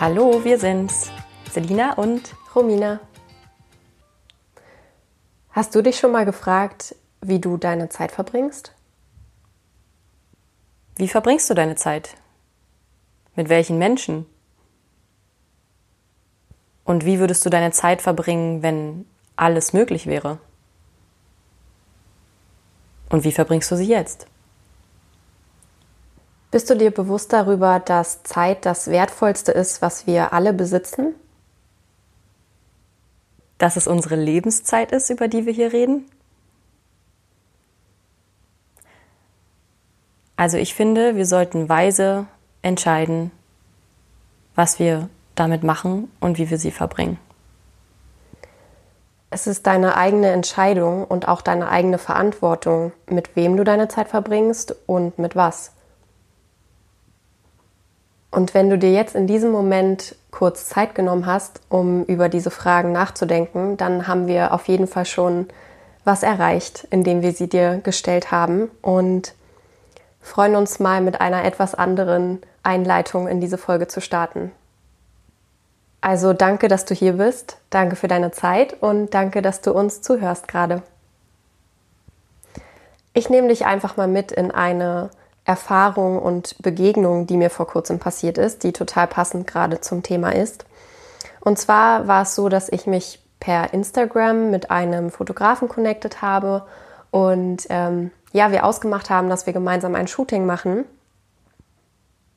Hallo, wir sind's. Selina und Romina. Hast du dich schon mal gefragt, wie du deine Zeit verbringst? wie verbringst du deine Zeit? Mit welchen Menschen? Und wie würdest du deine Zeit verbringen, wenn alles möglich wäre? Und wie verbringst du sie jetzt? Bist du dir bewusst darüber, dass Zeit das Wertvollste ist, was wir alle besitzen? Dass es unsere Lebenszeit ist, über die wir hier reden? Also ich finde, wir sollten weise entscheiden, was wir damit machen und wie wir sie verbringen. Es ist deine eigene Entscheidung und auch deine eigene Verantwortung, mit wem du deine Zeit verbringst und mit was. Und wenn du dir jetzt in diesem Moment kurz Zeit genommen hast, um über diese Fragen nachzudenken, dann haben wir auf jeden Fall schon was erreicht, indem wir sie dir gestellt haben. Und freuen uns mal mit einer etwas anderen Einleitung in diese Folge zu starten. Also danke, dass du hier bist, danke für deine Zeit und danke, dass du uns zuhörst gerade. Ich nehme dich einfach mal mit in eine Erfahrung und Begegnung, die mir vor kurzem passiert ist, die total passend gerade zum Thema ist. Und zwar war es so, dass ich mich per Instagram mit einem Fotografen connected habe und ähm, ja, wir ausgemacht haben, dass wir gemeinsam ein Shooting machen.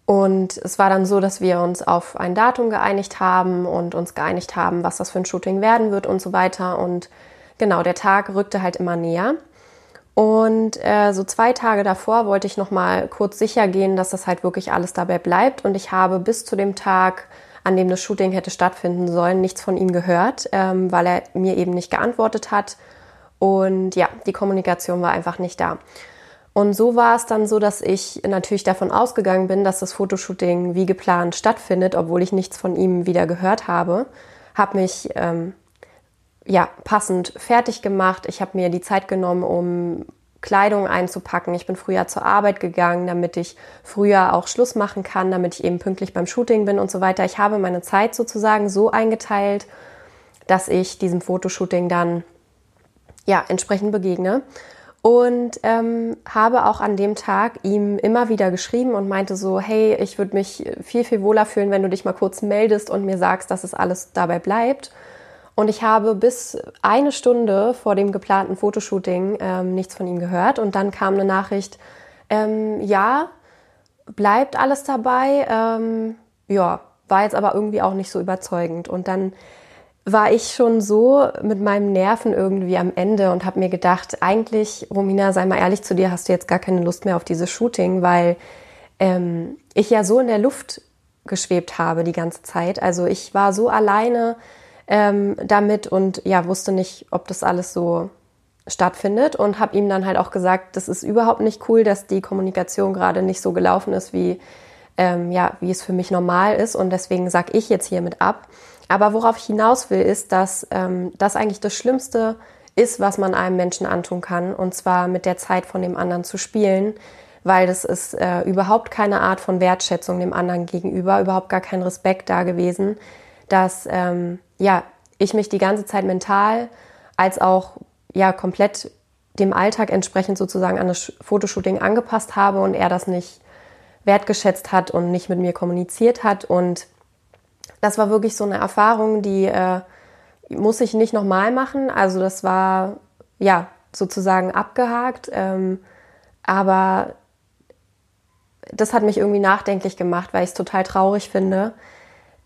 Und es war dann so, dass wir uns auf ein Datum geeinigt haben und uns geeinigt haben, was das für ein Shooting werden wird und so weiter. Und genau, der Tag rückte halt immer näher. Und äh, so zwei Tage davor wollte ich noch mal kurz sicher gehen, dass das halt wirklich alles dabei bleibt. Und ich habe bis zu dem Tag, an dem das Shooting hätte stattfinden sollen, nichts von ihm gehört, ähm, weil er mir eben nicht geantwortet hat und ja, die Kommunikation war einfach nicht da. Und so war es dann so, dass ich natürlich davon ausgegangen bin, dass das Fotoshooting wie geplant stattfindet, obwohl ich nichts von ihm wieder gehört habe. Habe mich ähm, ja passend fertig gemacht. Ich habe mir die Zeit genommen, um Kleidung einzupacken. Ich bin früher zur Arbeit gegangen, damit ich früher auch Schluss machen kann, damit ich eben pünktlich beim Shooting bin und so weiter. Ich habe meine Zeit sozusagen so eingeteilt, dass ich diesem Fotoshooting dann ja, entsprechend begegne. Und ähm, habe auch an dem Tag ihm immer wieder geschrieben und meinte so, hey, ich würde mich viel, viel wohler fühlen, wenn du dich mal kurz meldest und mir sagst, dass es alles dabei bleibt. Und ich habe bis eine Stunde vor dem geplanten Fotoshooting ähm, nichts von ihm gehört. Und dann kam eine Nachricht, ähm, ja, bleibt alles dabei. Ähm, ja, war jetzt aber irgendwie auch nicht so überzeugend. Und dann war ich schon so mit meinem Nerven irgendwie am Ende und habe mir gedacht, eigentlich, Romina, sei mal ehrlich zu dir, hast du jetzt gar keine Lust mehr auf dieses Shooting, weil ähm, ich ja so in der Luft geschwebt habe die ganze Zeit. Also ich war so alleine ähm, damit und ja, wusste nicht, ob das alles so stattfindet und habe ihm dann halt auch gesagt, das ist überhaupt nicht cool, dass die Kommunikation gerade nicht so gelaufen ist, wie, ähm, ja, wie es für mich normal ist und deswegen sag ich jetzt hiermit ab. Aber worauf ich hinaus will, ist, dass ähm, das eigentlich das Schlimmste ist, was man einem Menschen antun kann, und zwar mit der Zeit von dem anderen zu spielen, weil das ist äh, überhaupt keine Art von Wertschätzung dem anderen gegenüber, überhaupt gar kein Respekt da gewesen, dass ähm, ja ich mich die ganze Zeit mental als auch ja komplett dem Alltag entsprechend sozusagen an das Fotoshooting angepasst habe und er das nicht wertgeschätzt hat und nicht mit mir kommuniziert hat und das war wirklich so eine Erfahrung, die äh, muss ich nicht nochmal machen. Also das war ja sozusagen abgehakt. Ähm, aber das hat mich irgendwie nachdenklich gemacht, weil ich es total traurig finde,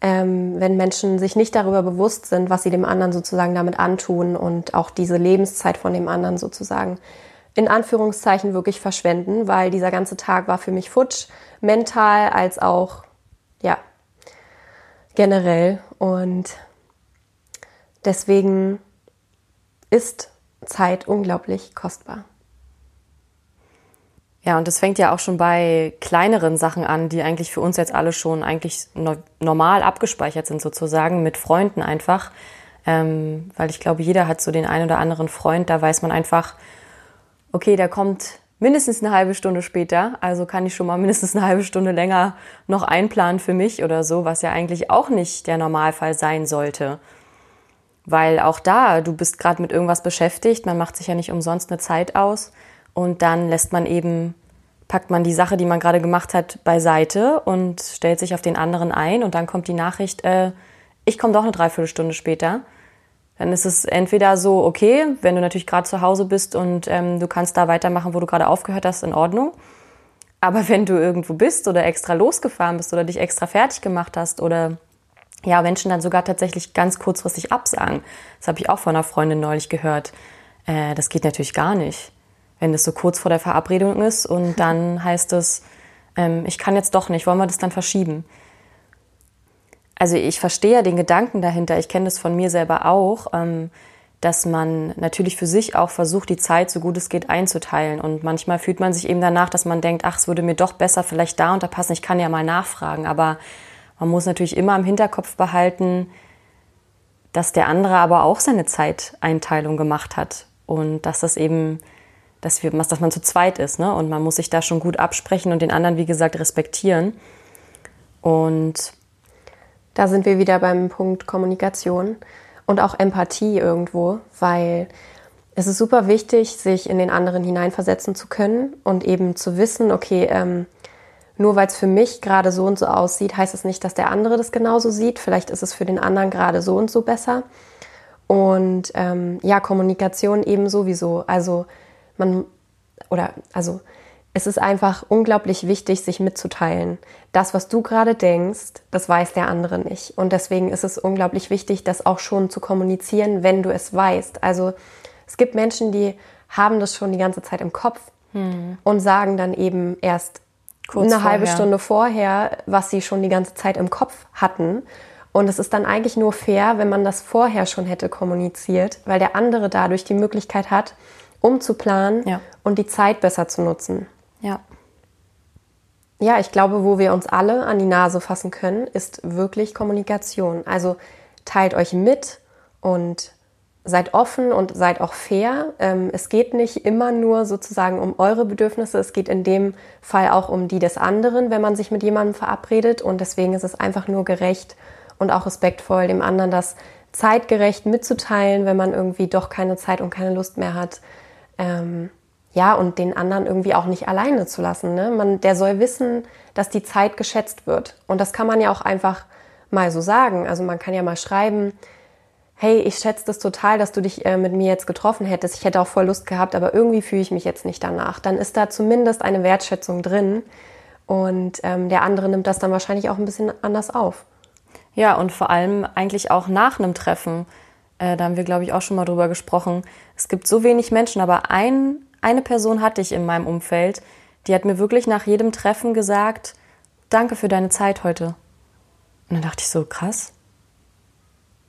ähm, wenn Menschen sich nicht darüber bewusst sind, was sie dem anderen sozusagen damit antun und auch diese Lebenszeit von dem anderen sozusagen in Anführungszeichen wirklich verschwenden, weil dieser ganze Tag war für mich futsch, mental als auch ja generell. Und deswegen ist Zeit unglaublich kostbar. Ja, und es fängt ja auch schon bei kleineren Sachen an, die eigentlich für uns jetzt alle schon eigentlich no normal abgespeichert sind, sozusagen, mit Freunden einfach. Ähm, weil ich glaube, jeder hat so den einen oder anderen Freund, da weiß man einfach, okay, der kommt mindestens eine halbe Stunde später. Also kann ich schon mal mindestens eine halbe Stunde länger noch einplanen für mich oder so, was ja eigentlich auch nicht der Normalfall sein sollte. Weil auch da, du bist gerade mit irgendwas beschäftigt, man macht sich ja nicht umsonst eine Zeit aus und dann lässt man eben, packt man die Sache, die man gerade gemacht hat, beiseite und stellt sich auf den anderen ein und dann kommt die Nachricht, äh, ich komme doch eine Dreiviertelstunde später. Dann ist es entweder so, okay, wenn du natürlich gerade zu Hause bist und ähm, du kannst da weitermachen, wo du gerade aufgehört hast, in Ordnung. Aber wenn du irgendwo bist oder extra losgefahren bist oder dich extra fertig gemacht hast oder ja, Menschen dann sogar tatsächlich ganz kurzfristig absagen. Das habe ich auch von einer Freundin neulich gehört. Äh, das geht natürlich gar nicht, wenn es so kurz vor der Verabredung ist und dann heißt es, ähm, ich kann jetzt doch nicht, wollen wir das dann verschieben? Also ich verstehe ja den Gedanken dahinter, ich kenne das von mir selber auch, ähm, dass man natürlich für sich auch versucht, die Zeit so gut es geht einzuteilen. Und manchmal fühlt man sich eben danach, dass man denkt, ach, es würde mir doch besser vielleicht da und da passen, ich kann ja mal nachfragen. Aber man muss natürlich immer im Hinterkopf behalten, dass der andere aber auch seine Zeiteinteilung gemacht hat und dass das eben, dass, wir, dass man zu zweit ist. Ne? Und man muss sich da schon gut absprechen und den anderen, wie gesagt, respektieren. Und da sind wir wieder beim Punkt Kommunikation und auch Empathie irgendwo, weil es ist super wichtig, sich in den anderen hineinversetzen zu können und eben zu wissen, okay, ähm, nur weil es für mich gerade so und so aussieht, heißt es nicht, dass der andere das genauso sieht. Vielleicht ist es für den anderen gerade so und so besser. Und ähm, ja, Kommunikation eben sowieso. Also man oder also es ist einfach unglaublich wichtig, sich mitzuteilen. Das, was du gerade denkst, das weiß der andere nicht. Und deswegen ist es unglaublich wichtig, das auch schon zu kommunizieren, wenn du es weißt. Also es gibt Menschen, die haben das schon die ganze Zeit im Kopf hm. und sagen dann eben erst Kurz eine halbe Stunde vorher, was sie schon die ganze Zeit im Kopf hatten. Und es ist dann eigentlich nur fair, wenn man das vorher schon hätte kommuniziert, weil der andere dadurch die Möglichkeit hat, umzuplanen ja. und die Zeit besser zu nutzen. Ja. Ja, ich glaube, wo wir uns alle an die Nase fassen können, ist wirklich Kommunikation. Also teilt euch mit und seid offen und seid auch fair. Ähm, es geht nicht immer nur sozusagen um eure Bedürfnisse, es geht in dem Fall auch um die des anderen, wenn man sich mit jemandem verabredet. Und deswegen ist es einfach nur gerecht und auch respektvoll, dem anderen das zeitgerecht mitzuteilen, wenn man irgendwie doch keine Zeit und keine Lust mehr hat. Ähm, ja, und den anderen irgendwie auch nicht alleine zu lassen. Ne? Man, der soll wissen, dass die Zeit geschätzt wird. Und das kann man ja auch einfach mal so sagen. Also man kann ja mal schreiben, hey, ich schätze das total, dass du dich äh, mit mir jetzt getroffen hättest. Ich hätte auch voll Lust gehabt, aber irgendwie fühle ich mich jetzt nicht danach. Dann ist da zumindest eine Wertschätzung drin und ähm, der andere nimmt das dann wahrscheinlich auch ein bisschen anders auf. Ja, und vor allem eigentlich auch nach einem Treffen. Äh, da haben wir, glaube ich, auch schon mal drüber gesprochen. Es gibt so wenig Menschen, aber ein, eine Person hatte ich in meinem Umfeld, die hat mir wirklich nach jedem Treffen gesagt, danke für deine Zeit heute. Und dann dachte ich so, krass,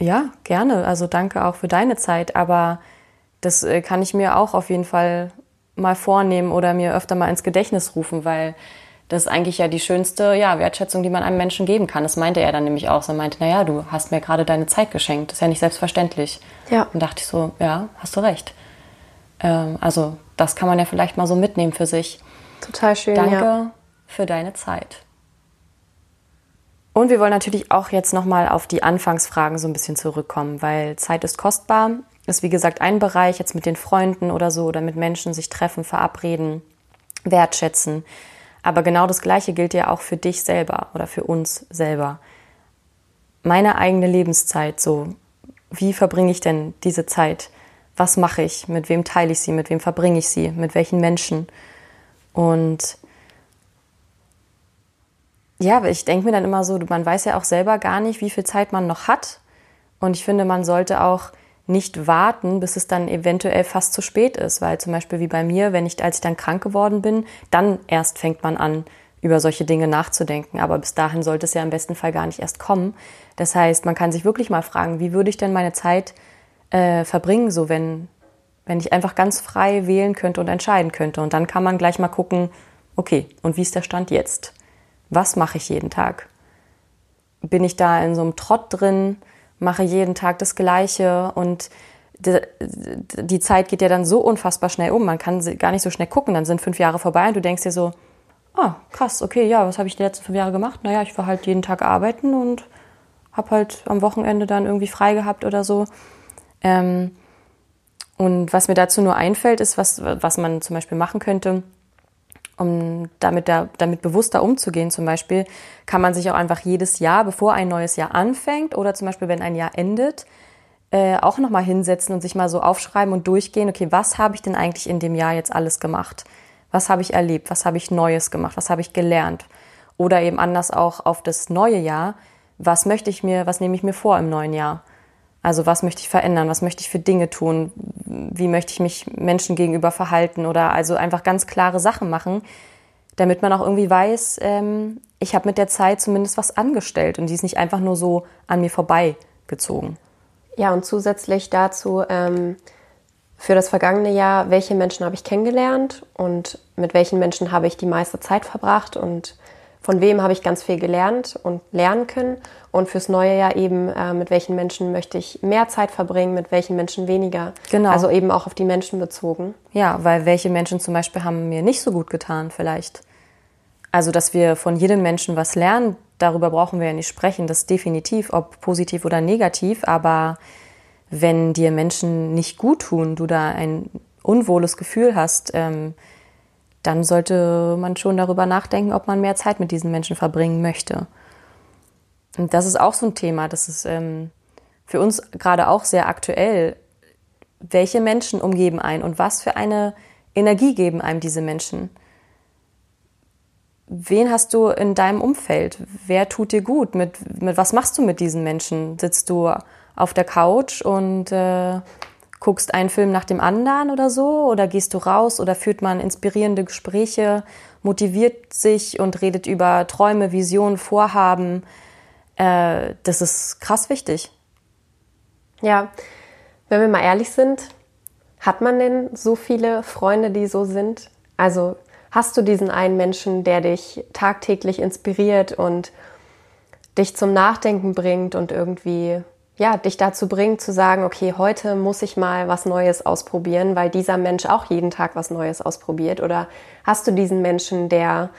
ja, gerne. Also danke auch für deine Zeit. Aber das äh, kann ich mir auch auf jeden Fall mal vornehmen oder mir öfter mal ins Gedächtnis rufen, weil das ist eigentlich ja die schönste ja, Wertschätzung, die man einem Menschen geben kann. Das meinte er dann nämlich auch. So er meinte, naja, du hast mir gerade deine Zeit geschenkt. Das ist ja nicht selbstverständlich. Ja. Und dachte ich so, ja, hast du recht. Ähm, also das kann man ja vielleicht mal so mitnehmen für sich. Total schön. Danke ja. für deine Zeit. Und wir wollen natürlich auch jetzt nochmal auf die Anfangsfragen so ein bisschen zurückkommen, weil Zeit ist kostbar, ist wie gesagt ein Bereich, jetzt mit den Freunden oder so oder mit Menschen sich treffen, verabreden, wertschätzen. Aber genau das Gleiche gilt ja auch für dich selber oder für uns selber. Meine eigene Lebenszeit, so, wie verbringe ich denn diese Zeit? Was mache ich? Mit wem teile ich sie? Mit wem verbringe ich sie? Mit welchen Menschen? Und ja, ich denke mir dann immer so, man weiß ja auch selber gar nicht, wie viel Zeit man noch hat. Und ich finde, man sollte auch nicht warten, bis es dann eventuell fast zu spät ist, weil zum Beispiel wie bei mir, wenn ich, als ich dann krank geworden bin, dann erst fängt man an, über solche Dinge nachzudenken. Aber bis dahin sollte es ja im besten Fall gar nicht erst kommen. Das heißt, man kann sich wirklich mal fragen, wie würde ich denn meine Zeit äh, verbringen, so wenn, wenn ich einfach ganz frei wählen könnte und entscheiden könnte. Und dann kann man gleich mal gucken, okay, und wie ist der Stand jetzt? was mache ich jeden Tag? Bin ich da in so einem Trott drin, mache jeden Tag das Gleiche und die, Zeit geht ja dann so unfassbar schnell um. Man kann gar nicht so schnell gucken. Dann sind fünf Jahre vorbei und du denkst dir so, ah, krass, okay, ja, was habe ich die letzten fünf Jahre gemacht? Naja, ich war halt jeden Tag arbeiten und habe halt am Wochenende dann irgendwie frei gehabt oder so. Ähm, und was mir dazu nur einfällt, ist, was, was man zum Beispiel machen könnte, um damit, da, damit bewusster umzugehen. Zum Beispiel kann man sich auch einfach jedes Jahr, bevor ein neues Jahr anfängt oder zum Beispiel, wenn ein Jahr endet, äh, auch nochmal hinsetzen und sich mal so aufschreiben und durchgehen, okay, was habe ich denn eigentlich in dem Jahr jetzt alles gemacht? Was habe ich erlebt? Was habe ich Neues gemacht? Was habe ich gelernt? Oder eben anders auch auf das neue Jahr. Was möchte ich mir, was nehme ich mir vor im neuen Jahr? Also was möchte ich verändern? Was möchte ich für Dinge tun? Wie möchte ich mich Menschen gegenüber verhalten? Oder also einfach ganz klare Sachen machen, damit man auch irgendwie weiß, ähm, ich habe mit der Zeit zumindest was angestellt und die ist nicht einfach nur so an mir vorbeigezogen. Ja, und zusätzlich dazu ähm, für das vergangene Jahr, welche Menschen habe ich kennengelernt und mit welchen Menschen habe ich die meiste Zeit verbracht und von wem habe ich ganz viel gelernt und lernen können und fürs neue Jahr eben, äh, mit welchen Menschen möchte ich mehr Zeit verbringen, mit welchen Menschen weniger. Genau. Also eben auch auf die Menschen bezogen. Ja, weil welche Menschen zum Beispiel haben mir nicht so gut getan vielleicht. Also, dass wir von jedem Menschen was lernen, darüber brauchen wir ja nicht sprechen, das definitiv, ob positiv oder negativ, aber wenn dir Menschen nicht gut tun, du da ein unwohles Gefühl hast, ähm, dann sollte man schon darüber nachdenken, ob man mehr Zeit mit diesen Menschen verbringen möchte. Und das ist auch so ein Thema, das ist ähm, für uns gerade auch sehr aktuell. Welche Menschen umgeben einen und was für eine Energie geben einem diese Menschen? wen hast du in deinem Umfeld? Wer tut dir gut? Mit, mit was machst du mit diesen Menschen? Sitzt du auf der Couch und äh, guckst einen Film nach dem anderen oder so? Oder gehst du raus oder führt man inspirierende Gespräche, motiviert sich und redet über Träume, Visionen, Vorhaben? Äh, das ist krass wichtig. Ja, wenn wir mal ehrlich sind, hat man denn so viele Freunde, die so sind? Also Hast du diesen einen Menschen, der dich tagtäglich inspiriert und dich zum Nachdenken bringt und irgendwie ja, dich dazu bringt zu sagen, okay, heute muss ich mal was Neues ausprobieren, weil dieser Mensch auch jeden Tag was Neues ausprobiert? Oder hast du diesen Menschen, der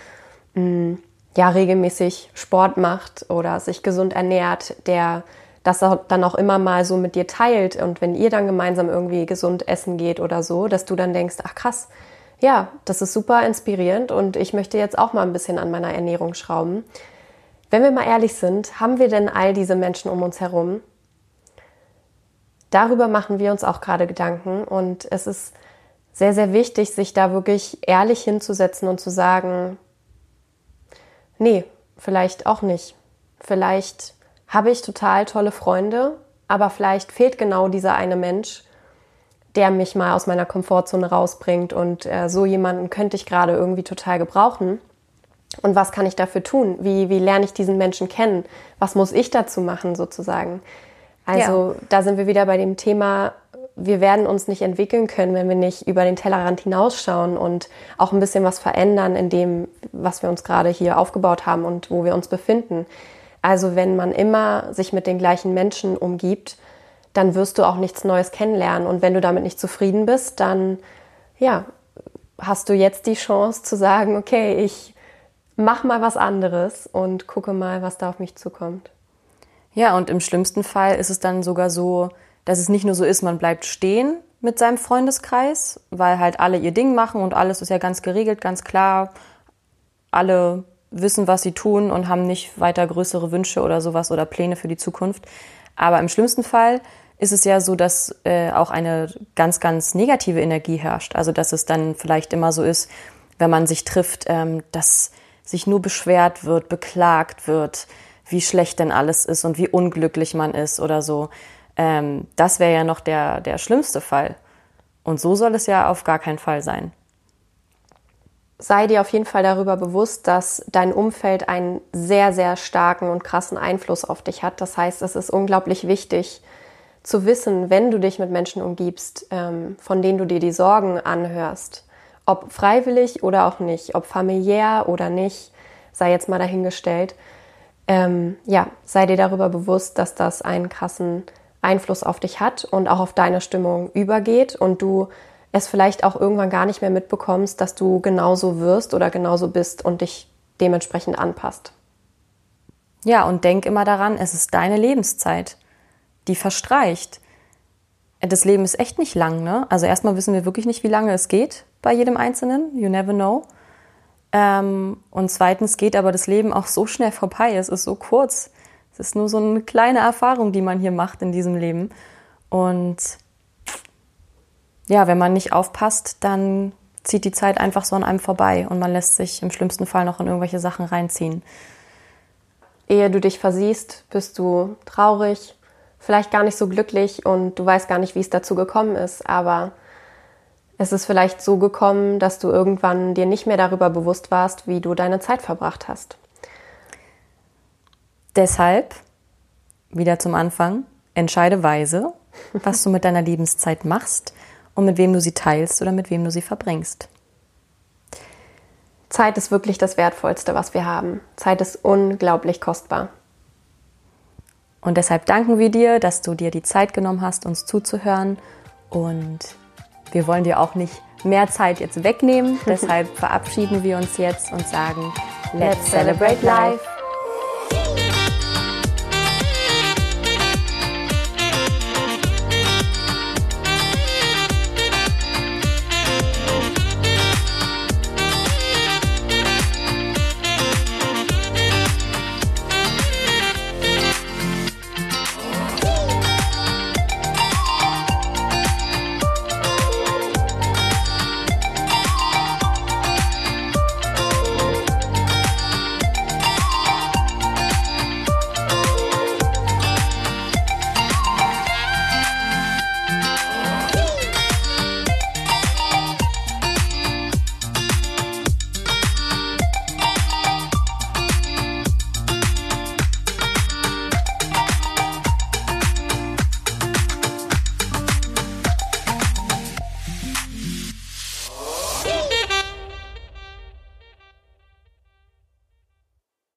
mh, mm, ja regelmäßig Sport macht oder sich gesund ernährt, der das dann auch immer mal so mit dir teilt und wenn ihr dann gemeinsam irgendwie gesund essen geht oder so, dass du dann denkst, ach krass, ja, das ist super inspirierend und ich möchte jetzt auch mal ein bisschen an meiner Ernährung schrauben. Wenn wir mal ehrlich sind, haben wir denn all diese Menschen um uns herum? Darüber machen wir uns auch gerade Gedanken und es ist sehr, sehr wichtig, sich da wirklich ehrlich hinzusetzen und zu sagen, nee, vielleicht auch nicht. Vielleicht habe ich total tolle Freunde, aber vielleicht fehlt genau dieser eine Mensch, der mich mal aus meiner Komfortzone rausbringt. Und äh, so jemanden könnte ich gerade irgendwie total gebrauchen. Und was kann ich dafür tun? Wie, wie lerne ich diesen Menschen kennen? Was muss ich dazu machen, sozusagen? Also ja. da sind wir wieder bei dem Thema, wir werden uns nicht entwickeln können, wenn wir nicht über den Tellerrand hinausschauen und auch ein bisschen was verändern in dem, was wir uns gerade hier aufgebaut haben und wo wir uns befinden. Also wenn man immer sich mit den gleichen Menschen umgibt, dann wirst du auch nichts Neues kennenlernen. Und wenn du damit nicht zufrieden bist, dann ja, hast du jetzt die Chance zu sagen, okay, ich mach mal was anderes und gucke mal, was da auf mich zukommt. Ja, und im schlimmsten Fall ist es dann sogar so, dass es nicht nur so ist, man bleibt stehen mit seinem Freundeskreis, weil halt alle ihr Ding machen und alles ist ja ganz geregelt, ganz klar. Alle wissen, was sie tun und haben nicht weiter größere Wünsche oder sowas oder Pläne für die Zukunft. Aber im schlimmsten Fall ist es ja so, dass äh, auch eine ganz, ganz negative Energie herrscht. Also dass es dann vielleicht immer so ist, wenn man sich trifft, ähm, dass sich nur beschwert wird, beklagt wird, wie schlecht denn alles ist und wie unglücklich man ist oder so. Ähm, das wäre ja noch der, der schlimmste Fall. Und so soll es ja auf gar keinen Fall sein sei dir auf jeden Fall darüber bewusst, dass dein Umfeld einen sehr, sehr starken und krassen Einfluss auf dich hat. Das heißt, es ist unglaublich wichtig zu wissen, wenn du dich mit Menschen umgibst, ähm, von denen du dir die Sorgen anhörst, ob freiwillig oder auch nicht, ob familiär oder nicht, sei jetzt mal dahingestellt. Ähm, ja, sei dir darüber bewusst, dass das einen krassen Einfluss auf dich hat und auch auf deine Stimmung übergeht und du es vielleicht auch irgendwann gar nicht mehr mitbekommst, dass du genauso wirst oder genauso bist und dich dementsprechend anpasst. Ja, und denk immer daran, es ist deine Lebenszeit, die verstreicht. Das Leben ist echt nicht lang, ne? Also erstmal wissen wir wirklich nicht, wie lange es geht bei jedem Einzelnen. You never know. Ähm, und zweitens geht aber das Leben auch so schnell vorbei. Es ist so kurz. Es ist nur so eine kleine Erfahrung, die man hier macht in diesem Leben. Und ja, wenn man nicht aufpasst, dann zieht die Zeit einfach so an einem vorbei und man lässt sich im schlimmsten Fall noch in irgendwelche Sachen reinziehen. Ehe du dich versiehst, bist du traurig, vielleicht gar nicht so glücklich und du weißt gar nicht, wie es dazu gekommen ist, aber es ist vielleicht so gekommen, dass du irgendwann dir nicht mehr darüber bewusst warst, wie du deine Zeit verbracht hast. Deshalb, wieder zum Anfang, entscheide weise, was du mit deiner Lebenszeit machst und mit wem du sie teilst oder mit wem du sie verbringst. Zeit ist wirklich das Wertvollste, was wir haben. Zeit ist unglaublich kostbar. Und deshalb danken wir dir, dass du dir die Zeit genommen hast, uns zuzuhören. Und wir wollen dir auch nicht mehr Zeit jetzt wegnehmen. deshalb verabschieden wir uns jetzt und sagen, Let's celebrate life.